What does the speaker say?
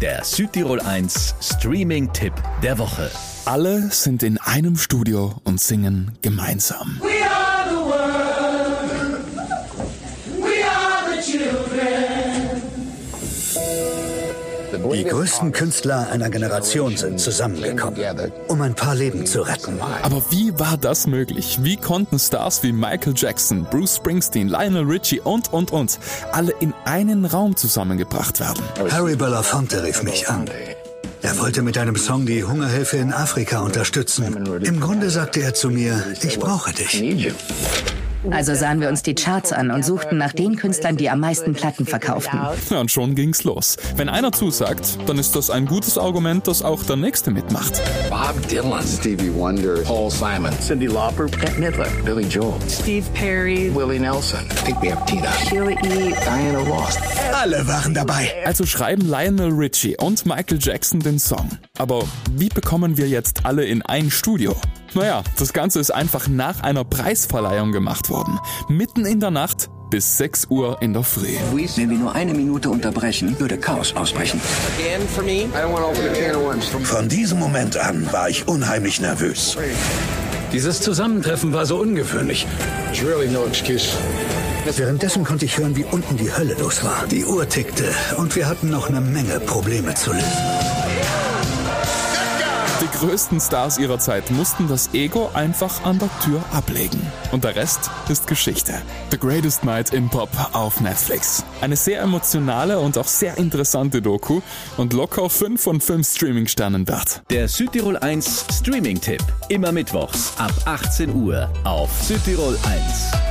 Der Südtirol 1 Streaming-Tipp der Woche. Alle sind in einem Studio und singen gemeinsam. We are the world. Die größten Künstler einer Generation sind zusammengekommen, um ein paar Leben zu retten. Aber wie war das möglich? Wie konnten Stars wie Michael Jackson, Bruce Springsteen, Lionel Richie und, und, und alle in einen Raum zusammengebracht werden? Harry Belafonte rief mich an. Er wollte mit einem Song die Hungerhilfe in Afrika unterstützen. Im Grunde sagte er zu mir, ich brauche dich. Also sahen wir uns die Charts an und suchten nach den Künstlern, die am meisten Platten verkauften. Ja, und schon ging's los. Wenn einer zusagt, dann ist das ein gutes Argument, dass auch der nächste mitmacht. Bob Dylan, Stevie Wonder, Paul Simon, Cindy Lauper, Bette Midler, Billy Joel, Steve Perry, Willie Nelson. I think we have Tina, Sheila E. Diana Ross. Alle waren dabei. Also schreiben Lionel Richie und Michael Jackson den Song. Aber wie bekommen wir jetzt alle in ein Studio? Naja, das Ganze ist einfach nach einer Preisverleihung gemacht worden. Mitten in der Nacht bis 6 Uhr in der Früh. Wenn wir nur eine Minute unterbrechen, würde Chaos ausbrechen. Von diesem Moment an war ich unheimlich nervös. Dieses Zusammentreffen war so ungewöhnlich. There's really no excuse. Währenddessen konnte ich hören, wie unten die Hölle los war. Die Uhr tickte und wir hatten noch eine Menge Probleme zu lösen. Die größten Stars ihrer Zeit mussten das Ego einfach an der Tür ablegen. Und der Rest ist Geschichte. The Greatest Night in Pop auf Netflix. Eine sehr emotionale und auch sehr interessante Doku und locker 5 von 5 Streaming-Sternen wert. Der Südtirol 1 Streaming-Tipp. Immer mittwochs ab 18 Uhr auf Südtirol 1.